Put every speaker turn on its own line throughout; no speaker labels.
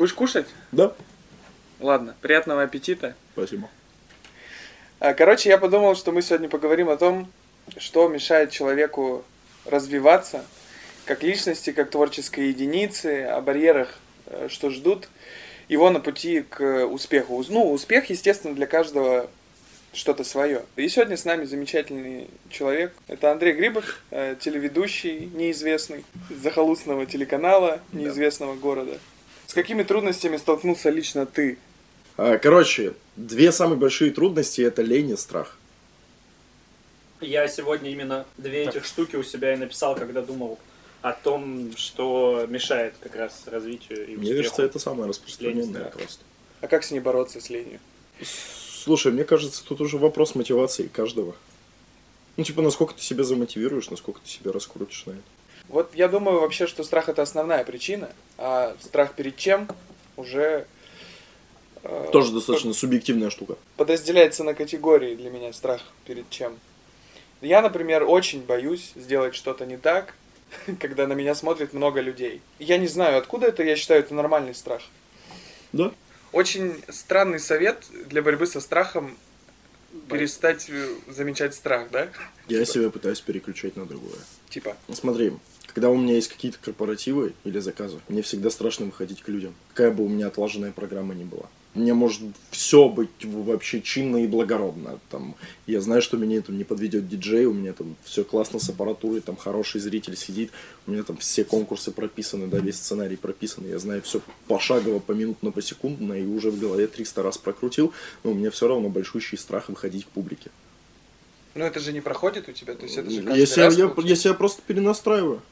Будешь кушать?
Да.
Ладно, приятного аппетита.
Спасибо.
А, Короче, я подумал, что мы сегодня поговорим о том, что мешает человеку развиваться как личности, как творческой единицы, о барьерах, э, что ждут его на пути к успеху. Ну, успех, естественно, для каждого что-то свое. И сегодня с нами замечательный человек. Это Андрей Грибов, э, телеведущий неизвестный, из захолустного телеканала неизвестного города. С какими трудностями столкнулся лично ты?
А, Короче, две самые большие трудности это лень и страх.
Я сегодня именно две этих штуки у себя и написал, когда думал о том, что мешает как раз развитию и
Мне кажется, это самое
Лень
распространенное
страх.
просто.
А как с ней бороться, с ленью?
Слушай, мне кажется, тут уже вопрос мотивации каждого. Ну, типа, насколько ты себя замотивируешь, насколько ты себя раскрутишь на это.
Вот я думаю вообще, что страх это основная причина, а страх перед чем уже э,
Тоже достаточно субъективная штука.
подразделяется на категории для меня страх перед чем. Я, например, очень боюсь сделать что-то не так, когда на меня смотрит много людей. Я не знаю, откуда это, я считаю, это нормальный страх.
Да?
Очень странный совет для борьбы со страхом перестать э, замечать страх, да?
Я себя пытаюсь переключать на другое.
Типа,
Смотри, когда у меня есть какие-то корпоративы или заказы, мне всегда страшно выходить к людям. Какая бы у меня отлаженная программа ни была. Мне может все быть вообще чинно и благородно. Там, я знаю, что меня там не подведет диджей, у меня там все классно с аппаратурой, там хороший зритель сидит, у меня там все конкурсы прописаны, да, весь сценарий прописан, я знаю все пошагово, поминутно, посекундно, и уже в голове 300 раз прокрутил, но у меня все равно большущий страх выходить к публике.
Ну это же не проходит у тебя, то есть это же
Если
раз
я,
получается.
я просто перенастраиваю.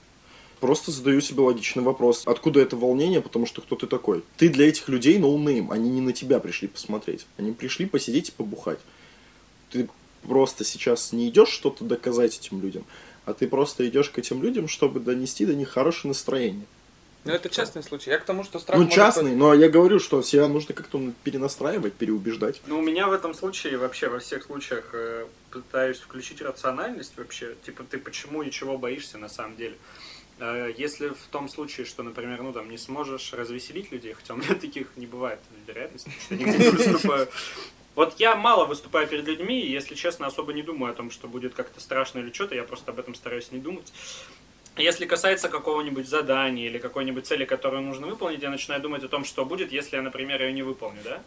Просто задаю себе логичный вопрос. Откуда это волнение? Потому что кто ты такой? Ты для этих людей no name. Они не на тебя пришли посмотреть. Они пришли посидеть и побухать. Ты просто сейчас не идешь что-то доказать этим людям, а ты просто идешь к этим людям, чтобы донести до них хорошее настроение.
Ну это частный случай. Я к тому, что страх
ну,
может
частный, но я говорю, что себя нужно как-то перенастраивать, переубеждать.
Ну, у меня в этом случае вообще во всех случаях э, пытаюсь включить рациональность вообще. Типа, ты почему и чего боишься на самом деле. Э, Если в том случае, что, например, ну там не сможешь развеселить людей, хотя у меня таких не бывает вероятности, что я нигде не выступаю. Вот я мало выступаю перед людьми, и, если честно, особо не думаю о том, что будет как-то страшно или что-то, я просто об этом стараюсь не думать. Если касается какого-нибудь задания или какой-нибудь цели, которую нужно выполнить, я начинаю думать о том, что будет, если я, например, ее не выполню, да?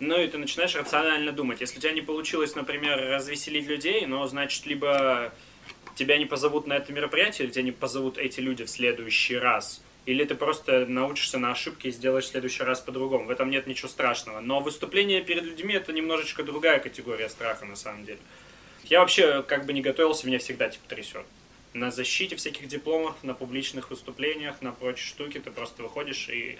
Ну и ты начинаешь рационально думать. Если у тебя не получилось, например, развеселить людей, но значит, либо тебя не позовут на это мероприятие, или тебя не позовут эти люди в следующий раз, или ты просто научишься на ошибке и сделаешь в следующий раз по-другому. В этом нет ничего страшного. Но выступление перед людьми это немножечко другая категория страха на самом деле. Я вообще как бы не готовился, меня всегда типа трясет. На защите всяких дипломов, на публичных выступлениях, на прочие штуки ты просто выходишь и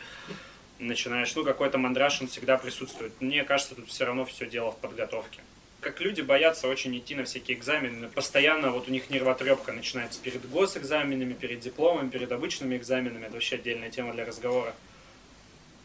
начинаешь, ну, какой-то мандраж, он всегда присутствует. Мне кажется, тут все равно все дело в подготовке. Как люди боятся очень идти на всякие экзамены, постоянно вот у них нервотрепка начинается перед госэкзаменами, перед дипломами, перед обычными экзаменами, это вообще отдельная тема для разговора.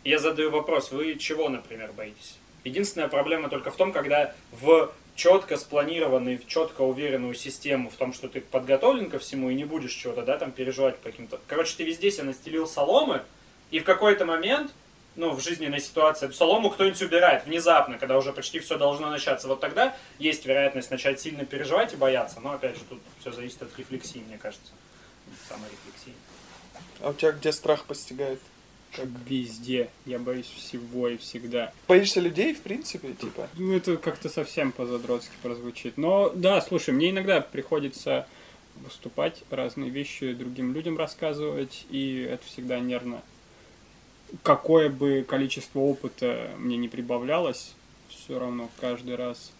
Я задаю вопрос, вы чего, например, боитесь? Единственная проблема только в том, когда в четко спланированную, в четко уверенную систему в том, что ты подготовлен ко всему и не будешь чего-то, да, там переживать по каким-то... Короче, ты везде себе настелил соломы, и в какой-то момент, ну, в жизненной ситуации, солому кто-нибудь убирает внезапно, когда уже почти все должно начаться. Вот тогда есть вероятность начать сильно переживать и бояться. Но, опять же, тут все зависит от рефлексии, мне кажется. Самой рефлексии.
А у тебя где страх постигает?
Как везде. Я боюсь всего и всегда.
Боишься людей, в принципе, типа?
Ну, это как-то совсем по-задротски прозвучит. Но, да, слушай, мне иногда приходится выступать, разные вещи другим людям рассказывать, и это всегда нервно. Какое бы количество опыта мне не прибавлялось, все равно каждый раз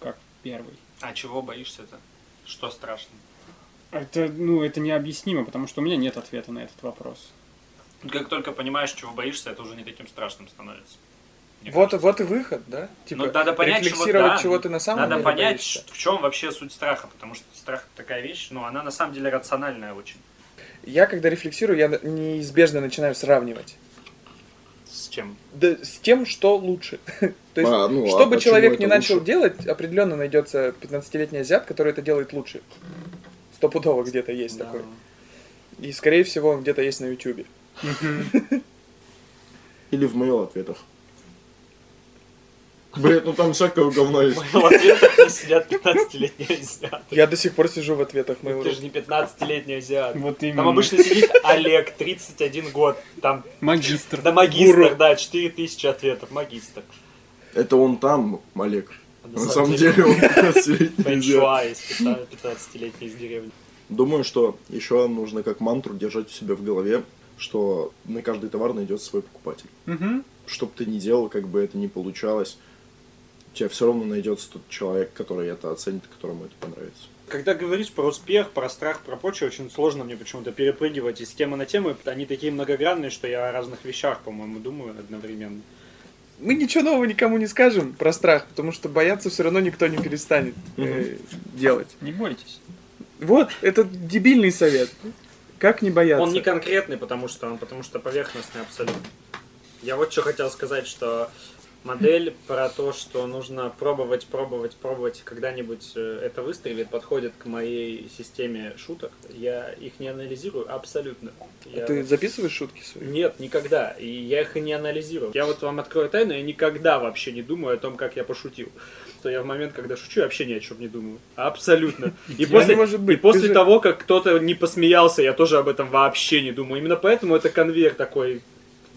как первый.
А чего боишься-то? Что страшно?
Это, ну, это необъяснимо, потому что у меня нет ответа на этот вопрос.
Как только понимаешь, чего боишься, это уже не таким страшным становится. Мне
Вот,
кажется.
вот и выход, да? Типа,
Ну, надо понять, чего,
рефлексировать,
да,
чего ты на самом
Надо
деле
понять,
боишься.
в чем вообще суть страха, потому что страх такая вещь, но она на самом деле рациональная очень.
Я, когда рефлексирую, я неизбежно начинаю сравнивать.
С чем?
Да, с тем, что лучше. То есть,
А, ну, а
что бы
почему
человек не начал
лучше?
делать, определенно найдется 15-летний азиат, который это делает лучше. Стопудово где-то есть
Да.
такой. И, скорее всего, он где-то есть на Ютубе.
Или в мейл-ответах. Блин, ну там всякое говно есть.
В ответах не сидят 15-летние азиаты.
Я до сих пор сижу в ответах
Ты
Mail.ru.
же не 15-летний азиат.
Вот
Там
именно.
обычно сидит Олег, 31 год. Там
Магистр.
да магистр,
Гуру.
да, 4000 ответов, магистр.
Это он там, Олег.
На
На самом деле он 15-летний азиат.
Фэншуа из 15-летний из деревни.
Думаю, что еще нужно как мантру держать у себя в голове, что на каждый товар найдется свой покупатель.
Мгм.
Что бы ты ни делал, как бы это ни получалось, у тебя все равно найдется тот человек, который это оценит, которому это понравится.
Когда говоришь про успех, про страх, про прочее, очень сложно мне почему-то перепрыгивать из темы на тему. Они такие многогранные, что я о разных вещах, по-моему, думаю одновременно.
Мы ничего нового никому не скажем про страх, потому что бояться все равно никто не перестанет э, делать.
Не бойтесь.
Вот, это дебильный совет. Как не бояться?
Он не конкретный, потому что он потому что поверхностный абсолютно. Я вот что хотел сказать, что модель про то, что нужно пробовать, пробовать, пробовать, когда-нибудь э, это выстрелит, подходит к моей системе шуток. Я их не анализирую абсолютно. Я-
А Ты записываешь шутки свои?
Нет, никогда. И я их и не анализирую. Я вот вам открою тайну, я никогда вообще не думаю о том, как я пошутил. Что я в момент, когда шучу, вообще ни о чем не думаю. Абсолютно. И после,
может быть.
и после
же-
того, как кто-то не посмеялся, я тоже об этом вообще не думаю. Именно поэтому это конвейер такой.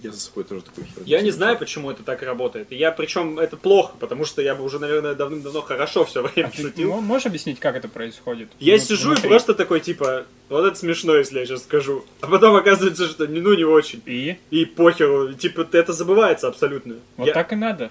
Я за собой тоже такой хер.
Я не знаю, почему это так работает. Я, причем, это плохо, потому что я бы уже, наверное, давным-давно хорошо все время
А ты
шутил.
мо- можешь объяснить, как это происходит?
Я
Ну,
сижу и
внутри.
просто такой, типа, вот это смешно, если я сейчас скажу. А потом оказывается, что не, ну не очень.
И?
И похеру, типа, это забывается абсолютно.
Вот
Я-
так и надо.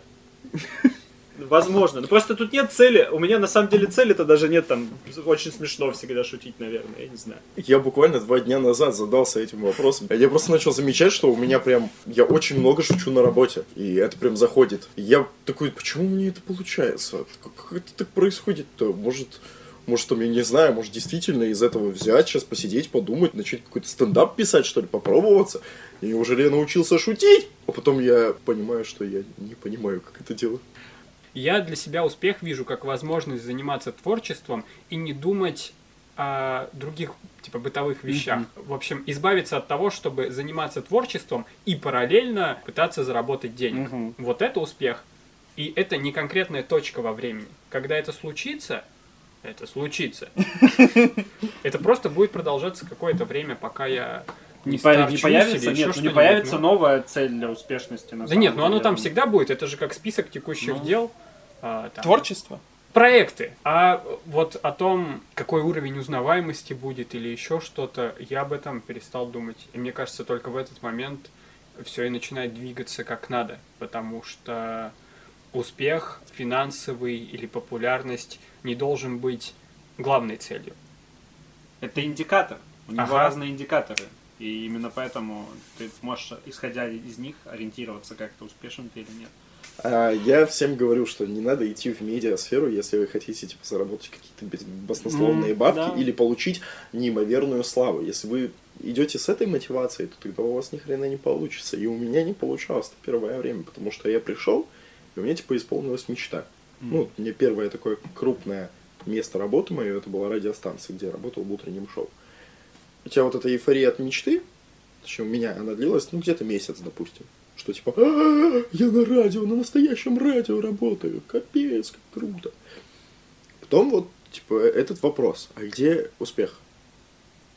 Возможно. Но просто тут нет цели. У меня на самом деле цели-то даже нет там. Очень смешно всегда шутить, наверное. Я не знаю.
Я буквально два дня назад задался этим вопросом. Я просто начал замечать, что у меня прям... Я очень много шучу на работе. И это прям заходит. И я такой, почему мне это получается? Как, как это так происходит-то? Может... Может, там, я не знаю, может, действительно из этого взять, сейчас посидеть, подумать, начать какой-то стендап писать, что ли, попробоваться. И неужели я научился шутить? А потом я понимаю, что я не понимаю, как это делать.
Я для себя успех вижу как возможность заниматься творчеством и не думать о других типа бытовых вещах. В общем, избавиться от того, чтобы заниматься творчеством и параллельно пытаться заработать денег.
Мгм.
Вот это успех. И это не конкретная точка во времени. Когда это случится, это случится. Это просто будет продолжаться какое-то время, пока я не,
по- не появится,
или
нет,
еще
ну, не появится
ну.
новая цель для успешности. На
Да нет, ну оно там всегда будет. Это же как список текущих
Ну.
дел. а, там,
Творчество?
проекты. А вот о том, какой уровень узнаваемости будет или еще что-то, я об этом перестал думать. И мне кажется, только в этот момент все и начинает двигаться как надо. Потому что успех финансовый или популярность не должен быть главной целью.
Это индикатор. У него
Ага.
разные индикаторы. И именно поэтому ты можешь, исходя из них, ориентироваться, как ты успешен ты или нет.
А, Я всем говорю, что не надо идти в медиасферу, если вы хотите типа, заработать какие-то баснословные
М,
бабки
да.
или получить неимоверную славу. Если вы идете с этой мотивацией, то тогда у вас ни хрена не получится. И у меня не получалось это первое время, потому что я пришел, и у меня типа исполнилась мечта. Ну, мне первое такое крупное место работы мое, это была радиостанция, где я работал в утреннем шоу. У тебя вот эта эйфория от мечты, точнее, у меня она длилась, ну, где-то месяц, допустим. Что типа, «А, я на радио, на настоящем радио работаю, капец, как круто. Потом вот, типа, этот вопрос, а где успех?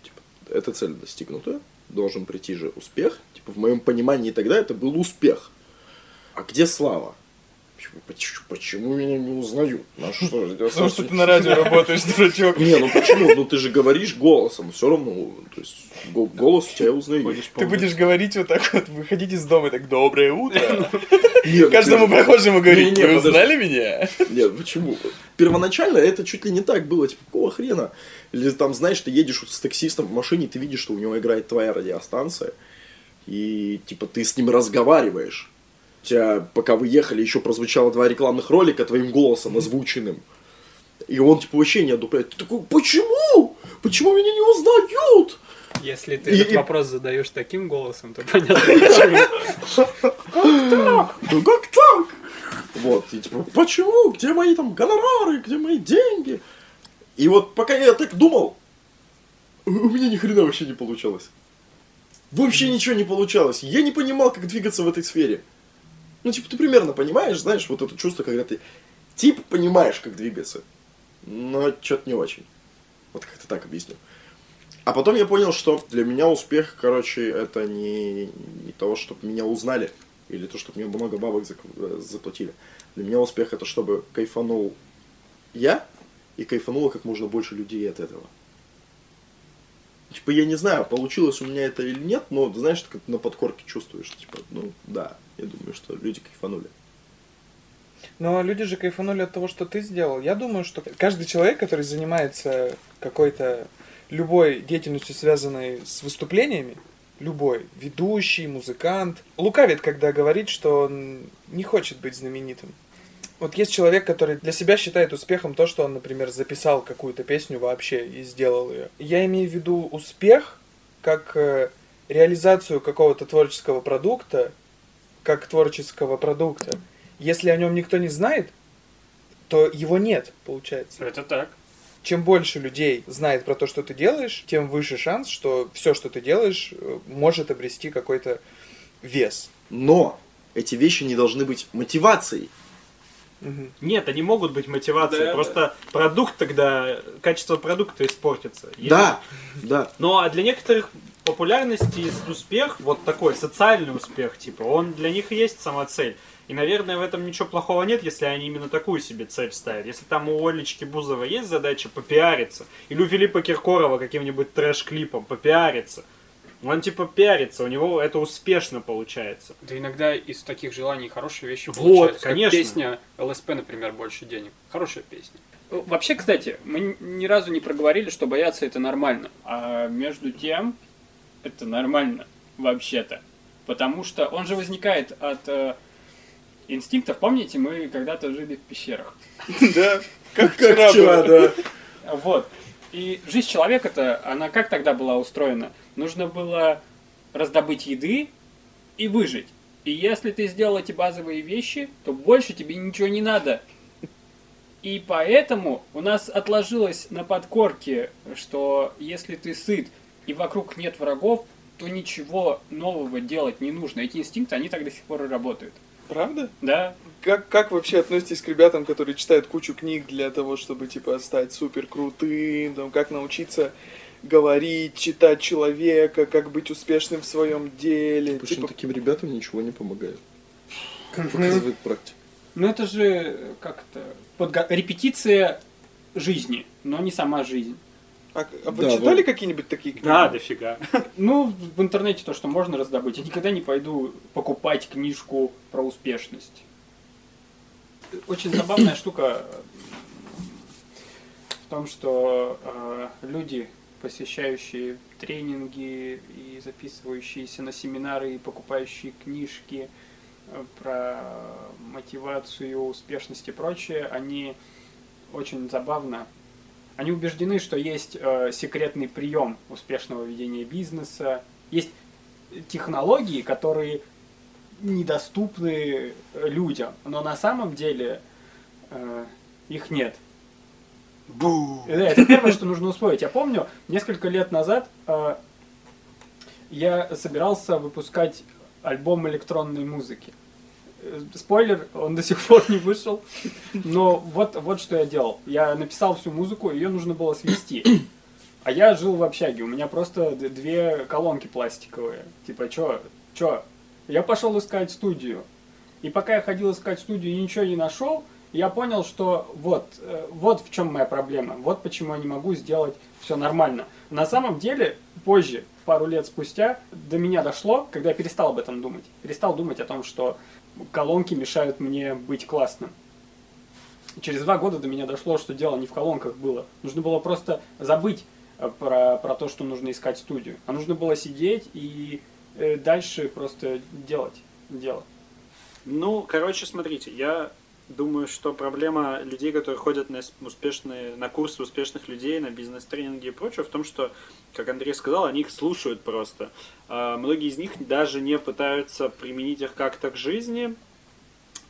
Типа, эта цель достигнута, должен прийти же успех. Типа, в моем понимании тогда это был успех. А где слава? Почему, почему, почему меня не узнают? На что же
Потому что ты на радио работаешь, дурачок.
Не, ну почему? Ну ты же говоришь голосом, все равно, то есть го- голос тебя узнают.
Ты будешь говорить вот так вот, выходить из дома и так, доброе утро.
Нет,
Каждому
ну,
прохожему говорить, вы узнали меня?
Нет, почему? Первоначально это чуть ли не так было, типа, какого хрена? Или там, знаешь, ты едешь с таксистом в машине, ты видишь, что у него играет твоя радиостанция, и, типа, ты с ним разговариваешь. Тебя, пока вы ехали, еще прозвучало два рекламных ролика твоим голосом озвученным. И он, типа, вообще не одупляет. Ты такой, почему? Почему меня не узнают?
Если ты
И-
этот
и-
вопрос задаешь таким голосом, то понятно почему.
Ну как так? Вот, и типа, почему? Где мои там гонорары? Где мои деньги? И вот пока я так думал, у меня ни хрена вообще не получалось. Вообще ничего не получалось. Я не понимал, как двигаться в этой сфере. Ну, типа, ты примерно понимаешь, знаешь, вот это чувство, когда ты типа понимаешь, как двигаться, но что-то не очень. Вот как-то так объясню. А потом я понял, что для меня успех, короче, это не, не того, чтобы меня узнали, или то, чтобы мне много бабок заплатили. Для меня успех это чтобы кайфанул я, и кайфануло как можно больше людей от этого. Типа, я не знаю, получилось у меня это или нет, но, знаешь, как на подкорке чувствуешь, типа, ну, да, я думаю, что люди кайфанули.
Но люди же кайфанули от того, что ты сделал. Я думаю, что каждый человек, который занимается какой-то любой деятельностью, связанной с выступлениями, любой, ведущий, музыкант, лукавит, когда говорит, что он не хочет быть знаменитым. Вот есть человек, который для себя считает успехом то, что он, например, записал какую-то песню вообще и сделал ее. Я имею в виду успех как э, реализацию какого-то творческого продукта, как творческого продукта. Если о нем никто не знает, то его нет, получается.
Это так.
Чем больше людей знает про то, что ты делаешь, тем выше шанс, что все, что ты делаешь, э, может обрести какой-то вес.
Но эти вещи не должны быть мотивацией.
Нет, они могут быть мотивацией.
Да,
просто продукт тогда, качество продукта испортится. Если-
Да, да.
Ну, а для некоторых популярность и успех, вот такой социальный успех, типа, он для них и есть сама цель. И, наверное, в этом ничего плохого нет, если они именно такую себе цель ставят. Если там у Олечки Бузова есть задача попиариться, или у Филиппа Киркорова каким-нибудь трэш-клипом попиариться, он типа пиарится, у него это успешно получается.
Да иногда из таких желаний хорошие вещи
Вот,
получаются. Как
конечно.
песня ЛСП, например, «Больше денег». Хорошая песня. Вообще, кстати, мы ни разу не проговорили, что бояться это нормально. А между тем, это нормально, вообще-то. Потому что он же возникает от э, инстинктов. Помните, мы когда-то жили в пещерах.
Да, как
Как
вчера
да.
Вот. И жизнь человека-то, она как тогда была устроена? Нужно было раздобыть еды и выжить. И если ты сделал эти базовые вещи, то больше тебе ничего не надо. И поэтому у нас отложилось на подкорке, что если ты сыт и вокруг нет врагов, то ничего нового делать не нужно. Эти инстинкты, они так до сих пор и работают.
Правда?
Да?
Как, как вообще относитесь к ребятам, которые читают кучу книг для того, чтобы, типа, стать супер крутым, там, как научиться говорить, читать человека, как быть успешным в своем деле?
Почему
Типа,
таким ребятам ничего не помогает? Показывает практика.
Ну это же э, как-то подго- репетиция жизни, но не сама жизнь.
А, а вы
Да,
читали
вот.
какие-нибудь такие книги?
Да, дофига.
Ну, в интернете то, что можно раздобыть. Я никогда не пойду покупать книжку про успешность. Очень забавная штука в том, что э, люди, посещающие тренинги и записывающиеся на семинары и покупающие книжки э, про мотивацию, успешность и прочее, они очень забавно они убеждены, что есть э, секретный прием успешного ведения бизнеса, есть технологии, которые недоступны э, людям, но на самом деле э, их нет. Э, Это первое, что нужно усвоить. Я помню, несколько лет назад э, я собирался выпускать альбом электронной музыки. Э, Спойлер, он до сих пор не вышел. Но вот, вот что я делал. Я написал всю музыку, ее нужно было свести. А я жил в общаге, у меня просто две колонки пластиковые. Типа, чё, чё? Я пошел искать студию. И пока я ходил искать студию и ничего не нашел, я понял, что вот, э, вот в чем моя проблема. Вот почему я не могу сделать все нормально. На самом деле, позже, пару лет спустя, до меня дошло, когда я перестал об этом думать. Перестал думать о том, что колонки мешают мне быть классным. Через два года до меня дошло, что дело не в колонках было. Нужно было просто забыть э, про, про то, что нужно искать студию. А нужно было сидеть и э, дальше просто делать дело.
Ну, короче, смотрите, я думаю, что проблема людей, которые ходят на успешные, на курсы успешных людей, на бизнес-тренинги и прочее, в том, что, как Андрей сказал, они их слушают просто. А многие из них даже не пытаются применить их как-то к жизни,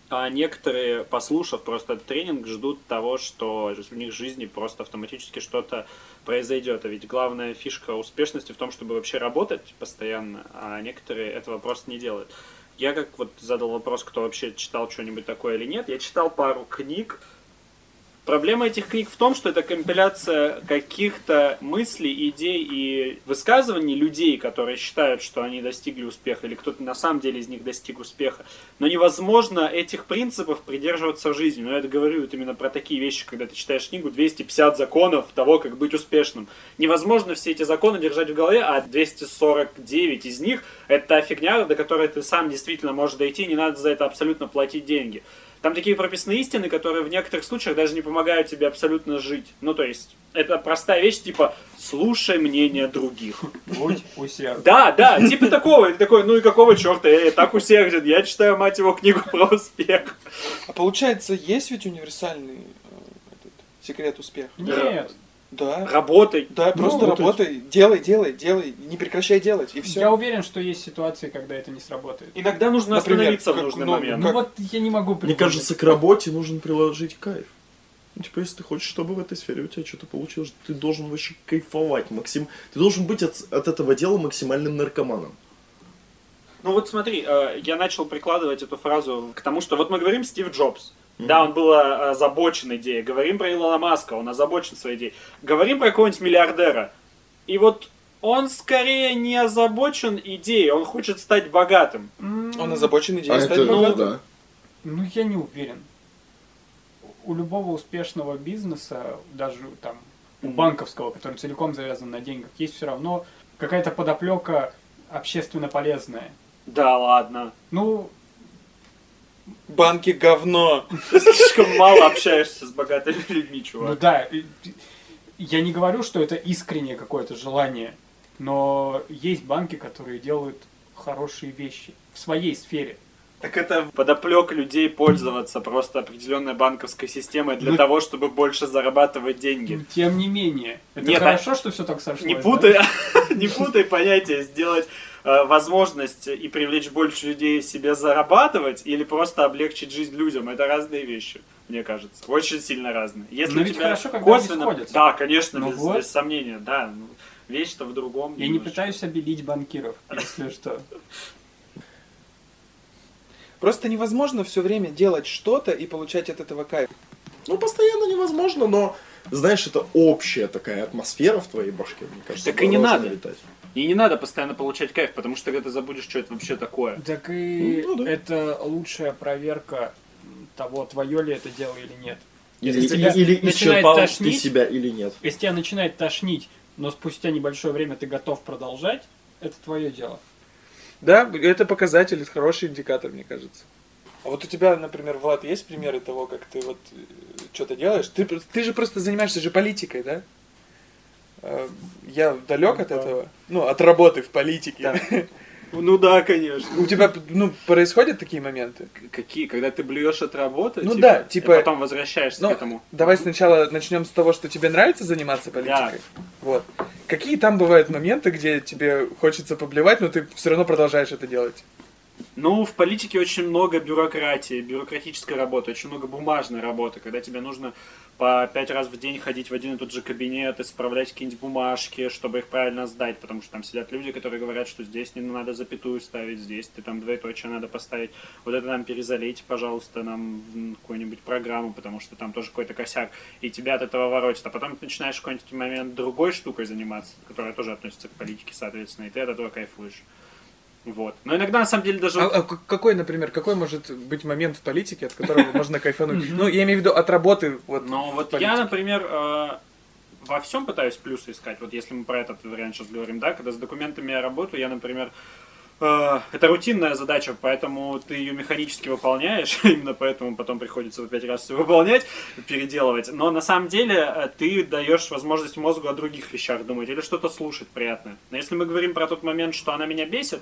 А некоторые, послушав просто этот тренинг, ждут того, что у них в жизни просто автоматически что-то произойдет. А ведь главная фишка успешности в том, чтобы вообще работать постоянно, а некоторые этого просто не делают. Я как вот задал вопрос, кто вообще читал что-нибудь такое или нет. Я читал пару книг, Проблема этих книг в том, что это компиляция каких-то мыслей, идей и высказываний людей, которые считают, что они достигли успеха, или кто-то на самом деле из них достиг успеха. Но невозможно этих принципов придерживаться в жизни. Но я говорю вот именно про такие вещи, когда ты читаешь книгу 250 законов того, как быть успешным. Невозможно все эти законы держать в голове, а 249 из них это фигня, до которой ты сам действительно можешь дойти, не надо за это абсолютно платить деньги. Там такие прописные истины, которые в некоторых случаях даже не помогают тебе абсолютно жить. Ну, то есть, это простая вещь, типа, слушай мнение других.
Будь усерден.
Да, да, типа такого. Ты такой, ну и какого черта, я так усерден, я читаю, мать его, книгу про успех.
А получается, есть ведь универсальный э, секрет успеха?
Нет.
Да.
Работай.
Да, просто
вот
работай, делай, делай, делай, не прекращай делать, и все.
Я уверен, что есть ситуации, когда это не сработает.
Иногда нужно
Например,
остановиться в
как,
нужный
ну,
момент.
Ну
как-
вот я не могу
Мне
придумать.
кажется, к работе нужно приложить кайф. Ну, типа, если ты хочешь, чтобы в этой сфере у тебя что-то получилось, ты должен вообще кайфовать, Максим. Ты должен быть от, от этого дела максимальным наркоманом.
Ну вот смотри, э, я начал прикладывать эту фразу к тому, что вот мы говорим Стив Джобс. Да, он был э, озабочен идеей. Говорим про Илона Маска, он озабочен своей идеей. Говорим про какого-нибудь миллиардера. И вот он скорее не озабочен идеей, он хочет стать богатым.
М,
Он озабочен идеей
А
стать
это,
богатым.
да.
Ну, я не уверен. У любого успешного бизнеса, даже там у банковского, который целиком завязан на деньгах, есть все равно какая-то подоплека общественно полезная.
Да ладно.
Ну,
Банки говно.
Ты слишком мало общаешься с богатыми людьми,
ну
чувак.
да, и- и- я не говорю, что это искреннее какое-то желание, но есть банки, которые делают хорошие вещи в своей сфере.
Так это подоплек людей пользоваться просто определенной банковской системой для
Ну-
того, чтобы больше зарабатывать деньги.
Но Тем не менее, это
Нет,
хорошо, что все так сошлось.
Не
да?
путай, не путай понятие, сделать возможность и привлечь больше людей себе зарабатывать или просто облегчить жизнь людям. Это разные вещи, мне кажется. Очень сильно разные. Если
Но
у тебя
хорошо, когда
косвенно... Да, конечно,
Ну
без,
вот.
без сомнения, да. Ну, Вещь-то в другом.
Я не
немножечко.
пытаюсь обелить банкиров, если что.
Просто невозможно все время делать что-то и получать от этого кайф.
Ну, постоянно невозможно, но, знаешь, это общая такая атмосфера в твоей башке, мне кажется.
Так и не надо.
летать.
И не надо постоянно получать кайф, потому что тогда ты забудешь, что это вообще такое.
Так и
Ну, да.
это лучшая проверка того, твое ли это дело или нет.
Или,
Если
или,
тебя
или исчерпал ты
тошнить,
себя или нет.
Если тебя начинает тошнить, но спустя небольшое время ты готов продолжать, это твое дело.
Да, это показатель, это хороший индикатор, мне кажется. А вот у тебя, например, Влад, есть примеры того, как ты вот что-то делаешь? Ты, ты же просто занимаешься же политикой, да? Э, Я далек от
Да.
этого, ну, от работы в политике.
Да. Ну да, конечно.
У тебя, ну, происходят такие моменты?
Какие? Когда ты блюешь от работы?
Ну да, типа-
И потом возвращаешься
Ну,
к этому.
Давай сначала начнем с того, что тебе нравится заниматься политикой. Вот. Какие там бывают моменты, где тебе хочется поблевать, но ты все равно продолжаешь это делать?
Ну, в политике очень много бюрократии, бюрократической работы, очень много бумажной работы, когда тебе нужно по пять раз в день ходить в один и тот же кабинет, исправлять какие-нибудь бумажки, чтобы их правильно сдать, потому что там сидят люди, которые говорят, что здесь не надо запятую ставить, здесь ты там двоеточие надо поставить, вот это нам перезалейте, пожалуйста, нам в какую-нибудь программу, потому что там тоже какой-то косяк, и тебя от этого воротит, а потом ты начинаешь в какой-нибудь момент другой штукой заниматься, которая тоже относится к политике, соответственно, и ты от этого кайфуешь. Вот. Но иногда, на самом деле, даже...
А, а какой, например, какой может быть момент в политике, от которого можно кайфануть? Ну, я имею в виду от работы. Вот,
Но вот я, например, э, во всем пытаюсь плюсы искать. Вот если мы про этот вариант сейчас говорим, да, когда с документами я работаю, я, например, это рутинная задача, поэтому ты ее механически выполняешь, именно поэтому потом приходится по пять раз выполнять, переделывать. Но на самом деле э, ты даешь возможность мозгу о других вещах думать или что-то слушать приятное. Но если мы говорим про тот момент, что она меня бесит,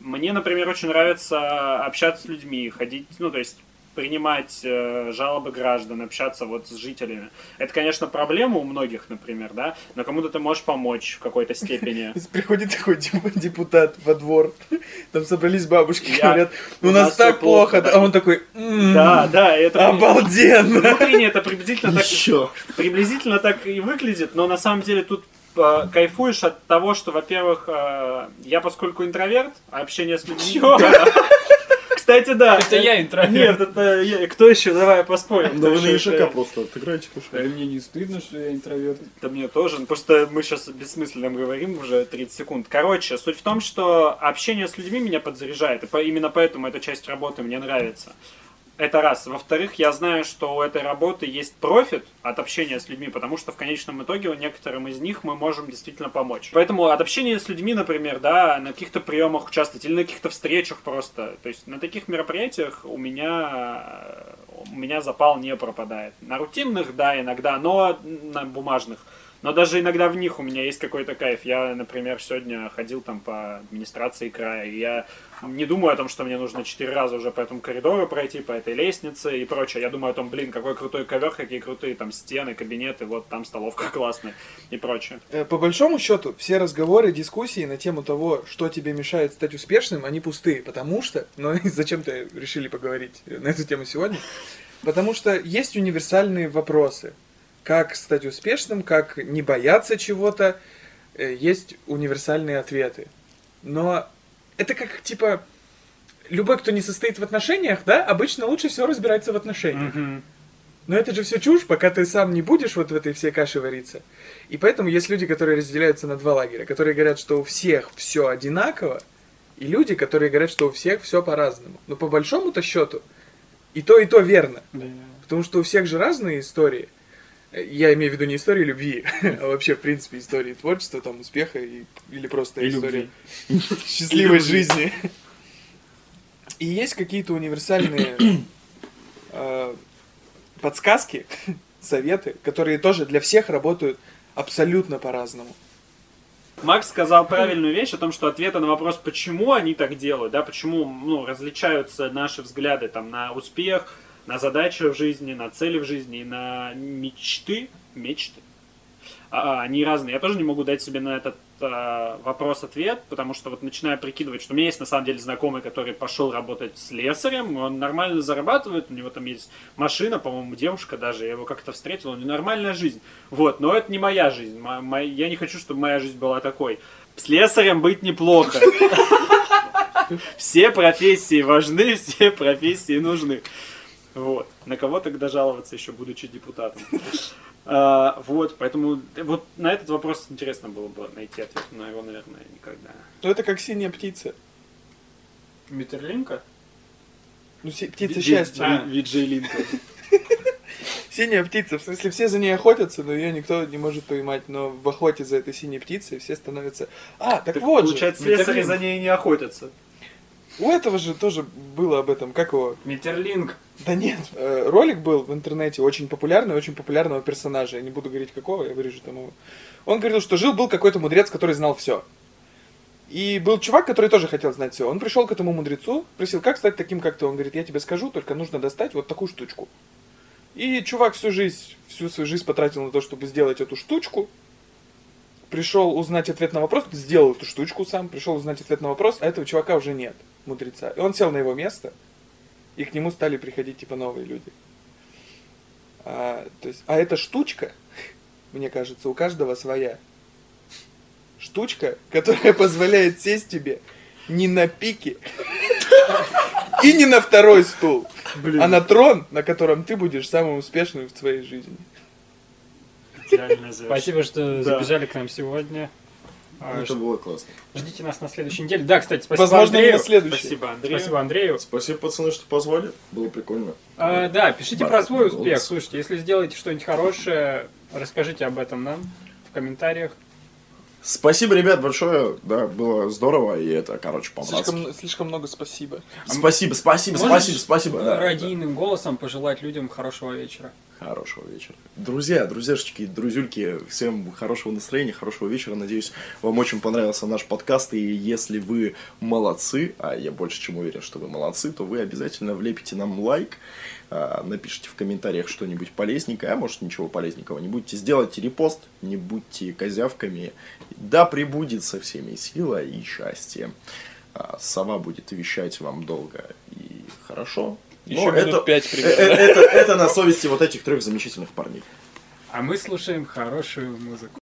мне, например, очень нравится общаться с людьми, ходить, ну, то есть принимать э, жалобы граждан, общаться вот с жителями. Это, конечно, проблема у многих, например, да, но кому-то ты можешь помочь в какой-то степени.
Приходит такой деп- депутат во двор, там собрались бабушки,
Я-
говорят, у
у
нас
нас
так
плохо,
плохо,
да.
а он такой, «М,
Да, да, это
обалденно.
внутренне это приблизительно так,
Еще.
приблизительно так и выглядит, но на самом деле тут э, кайфуешь от того, что, во-первых, э, я поскольку интроверт, а общение с людьми... Кстати, да.
Это я интроверт.
Нет, это я. Кто еще? Давай поспорим.
Да вы на ишака просто отыграете,
Да
кушай.
мне не стыдно, что я интроверт.
Да мне тоже. Ну, Просто мы сейчас бессмысленно говорим уже 30 секунд. Короче, суть в том, что общение с людьми меня подзаряжает. И именно поэтому эта часть работы мне нравится. Это раз. Во-вторых, я знаю, что у этой работы есть профит от общения с людьми, потому что в конечном итоге у некоторым из них мы можем действительно помочь. Поэтому от общения с людьми, например, да, на каких-то приемах участвовать или на каких-то встречах просто. То есть на таких мероприятиях у меня у меня запал не пропадает. На рутинных, да, иногда, но на бумажных. Но даже иногда в них у меня есть какой-то кайф. Я, например, сегодня ходил там по администрации края, и я не думаю о том, что мне нужно четыре раза уже по этому коридору пройти, по этой лестнице и прочее. Я думаю о том, блин, какой крутой ковер, какие крутые там стены, кабинеты, вот там столовка классная и прочее.
Э, По большому счету, все разговоры, дискуссии на тему того, что тебе мешает стать успешным, они пустые, потому что, ну зачем-то решили поговорить на эту тему сегодня, потому что есть универсальные вопросы, как стать успешным, как не бояться чего-то, э, есть универсальные ответы. Но это как, типа, любой, кто не состоит в отношениях, да, обычно лучше всего разбирается в отношениях. Но это же все чушь, пока ты сам не будешь вот в этой всей каше вариться. И поэтому есть люди, которые разделяются на два лагеря, которые говорят, что у всех все одинаково, и люди, которые говорят, что у всех все по-разному. Но по большому-то счету и то, и то верно.
Да.
Потому что у всех же разные истории. Я имею в виду не истории любви, а вообще, в принципе, истории творчества, там, успеха и, или просто
И
история
любви.
счастливой
И любви.
жизни. И есть какие-то универсальные э, подсказки, советы, которые тоже для всех работают абсолютно по-разному.
Макс сказал правильную вещь о том, что ответы на вопрос, почему они так делают, да, почему ну, различаются наши взгляды там, на успех, на задачи в жизни, на цели в жизни и на мечты, мечты, а, они разные. Я тоже не могу дать себе на этот а, вопрос ответ, потому что вот начинаю прикидывать, что у меня есть на самом деле знакомый, который пошел работать с слесарем, он нормально зарабатывает, у него там есть машина, по-моему, девушка даже, я его как-то встретил, у него нормальная жизнь. Вот, но это не моя жизнь. Мо- мо- Я не хочу, чтобы моя жизнь была такой. Слесарем быть неплохо. Все профессии важны, все профессии нужны. Вот. На кого тогда жаловаться еще, будучи депутатом? А, вот, поэтому э, вот на этот вопрос интересно было бы найти ответ, но его, наверное, никогда.
Ну, это как синяя птица.
Митерлинка?
Ну, си- птица
Ви-
счастья.
Ви- Виджей Линка.
Синяя птица, в смысле, все за ней охотятся, но ее никто не может поймать. Но в охоте за этой синей птицей все становятся... А, так,
Так
вот
получается,
же,
слесари
Митерлинг.
за ней не охотятся.
У этого же тоже было об этом, как его...
Митерлинг.
Да нет, э, ролик был в интернете очень популярный, очень популярного персонажа. Я не буду говорить какого, я вырежу там его. Он говорил, что жил был какой-то мудрец, который знал все. И был чувак, который тоже хотел знать все. Он пришел к этому мудрецу, спросил, как стать таким, как ты. Он говорит, я тебе скажу, только нужно достать вот такую штучку. И чувак всю жизнь, всю свою жизнь потратил на то, чтобы сделать эту штучку. Пришел узнать ответ на вопрос, сделал эту штучку сам, пришел узнать ответ на вопрос, а этого чувака уже нет, мудреца. И он сел на его место, и к нему стали приходить типа новые люди. А, то есть, а эта штучка, мне кажется, у каждого своя. Штучка, которая позволяет сесть тебе не на пике и не на второй стул, а на трон, на котором ты будешь самым успешным в своей жизни.
Спасибо, что
Да.
забежали к нам сегодня. А,
Это было классно.
Ждите нас на следующей неделе. Да, кстати, спасибо
Возможно, не
Андрею.
на следующий.
Спасибо, Андрей.
Спасибо Андрею.
Спасибо, пацаны, что позвали. Было прикольно.
А, да, пишите
Бар-
про свой
голос.
успех. Слушайте, если сделаете что-нибудь хорошее, расскажите об этом нам в комментариях.
Спасибо, ребят, большое. Да, было здорово, и это, короче, по-братски.
Слишком, слишком много спасибо.
Спасибо, спасибо,
Можешь
спасибо, спасибо. да, да.
Радийным голосом пожелать людям хорошего вечера.
Хорошего вечера. Друзья, друзьяшечки, друзюльки, всем хорошего настроения, хорошего вечера. Надеюсь, вам очень понравился наш подкаст. И если вы молодцы, а я больше чем уверен, что вы молодцы, то вы обязательно влепите нам лайк, а, напишите в комментариях что-нибудь полезненькое, а может ничего полезненького не будете. Сделайте репост, не будьте козявками. Да прибудет со всеми сила и счастье. А, Сова будет вещать вам долго и хорошо.
Еще минут
это,
пять
э-
примерно.
э- это, это на совести вот этих трех замечательных парней.
А мы слушаем хорошую музыку.